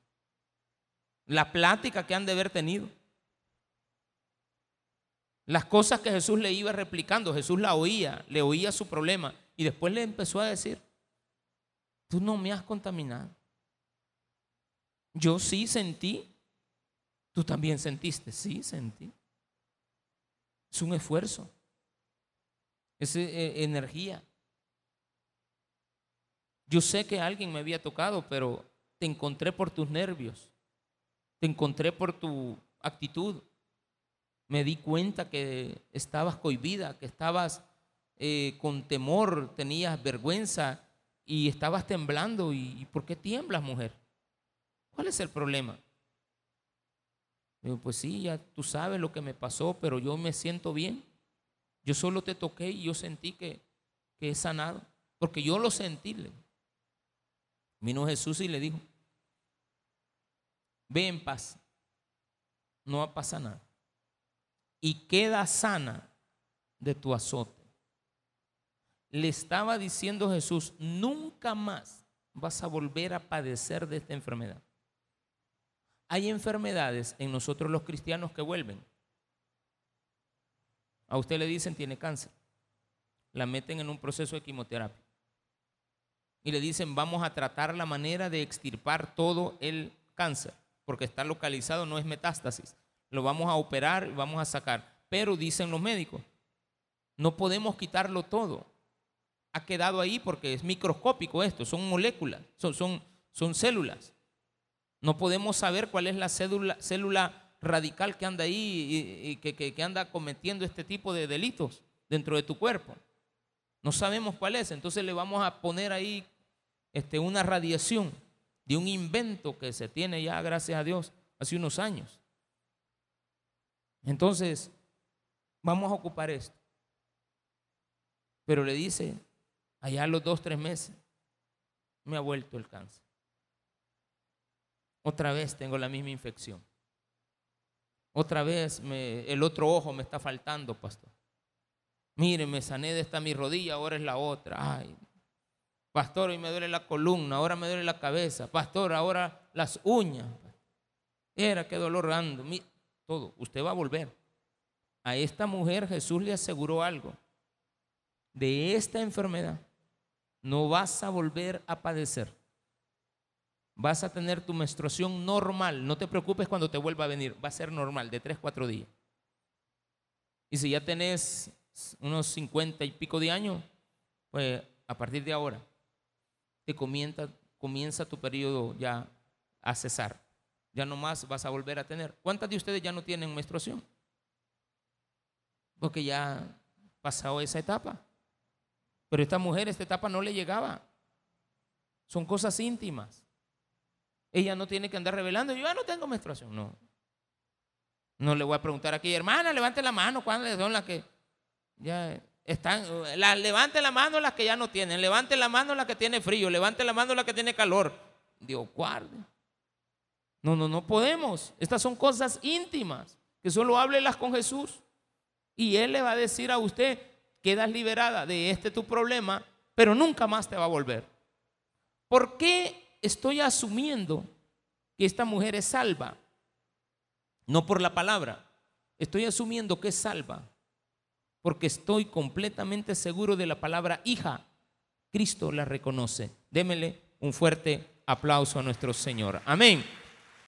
La plática que han de haber tenido. Las cosas que Jesús le iba replicando, Jesús la oía, le oía su problema. Y después le empezó a decir, tú no me has contaminado. Yo sí sentí, tú también sentiste, sí sentí. Es un esfuerzo, es eh, energía. Yo sé que alguien me había tocado, pero te encontré por tus nervios, te encontré por tu actitud. Me di cuenta que estabas cohibida, que estabas eh, con temor, tenías vergüenza y estabas temblando. ¿Y por qué tiemblas, mujer? ¿Cuál es el problema? Digo, pues sí, ya tú sabes lo que me pasó, pero yo me siento bien. Yo solo te toqué y yo sentí que, que he sanado, porque yo lo sentí. Vino Jesús y le dijo, ve en paz, no va a pasar nada. Y queda sana de tu azote le estaba diciendo Jesús, nunca más vas a volver a padecer de esta enfermedad. Hay enfermedades en nosotros los cristianos que vuelven. A usted le dicen tiene cáncer. La meten en un proceso de quimioterapia. Y le dicen vamos a tratar la manera de extirpar todo el cáncer, porque está localizado, no es metástasis. Lo vamos a operar y vamos a sacar. Pero dicen los médicos, no podemos quitarlo todo ha quedado ahí porque es microscópico esto, son moléculas, son, son, son células. No podemos saber cuál es la célula, célula radical que anda ahí y, que, que, anda cometiendo este tipo de delitos dentro de tu cuerpo. No sabemos cuál es, entonces le vamos a poner ahí este, una radiación de un invento que se tiene ya, gracias a Dios, hace unos años. Entonces, vamos a ocupar esto. Pero le dice, allá a los dos, tres meses, me ha vuelto el cáncer. Otra vez tengo la misma infección. Otra vez el otro ojo me está faltando, pastor. Mire, me sané de esta mi rodilla, ahora es la otra. Ay, pastor, hoy me duele la columna, ahora me duele la cabeza. Pastor, ahora las uñas. Era qué dolor ando. Todo, usted va a volver. A esta mujer Jesús le aseguró algo de esta enfermedad no vas a volver a padecer. Vas a tener tu menstruación normal. No te preocupes cuando te vuelva a venir. Va a ser normal, de 3, 4 días. Y si ya tenés unos 50 y pico de años, pues a partir de ahora te comienza, comienza tu periodo ya a cesar. Ya no más vas a volver a tener. ¿Cuántas de ustedes ya no tienen menstruación? Porque ya pasado esa etapa. Pero esta mujer, esta etapa no le llegaba. Son cosas íntimas. Ella no tiene que andar revelando. Yo ya no tengo menstruación. No. No le voy a preguntar aquí, hermana, levante la mano. ¿Cuáles son las que ya están? La, levante la mano las que ya no tienen. Levante la mano las que tiene frío. Levante la mano las que tiene calor. Dios guarde. No, no, no podemos. Estas son cosas íntimas que solo háblelas con Jesús. Y Él le va a decir a usted, quedas liberada de este tu problema, pero nunca más te va a volver. ¿Por qué estoy asumiendo que esta mujer es salva? No por la palabra, estoy asumiendo que es salva, porque estoy completamente seguro de la palabra hija. Cristo la reconoce. Démele un fuerte aplauso a nuestro Señor. Amén.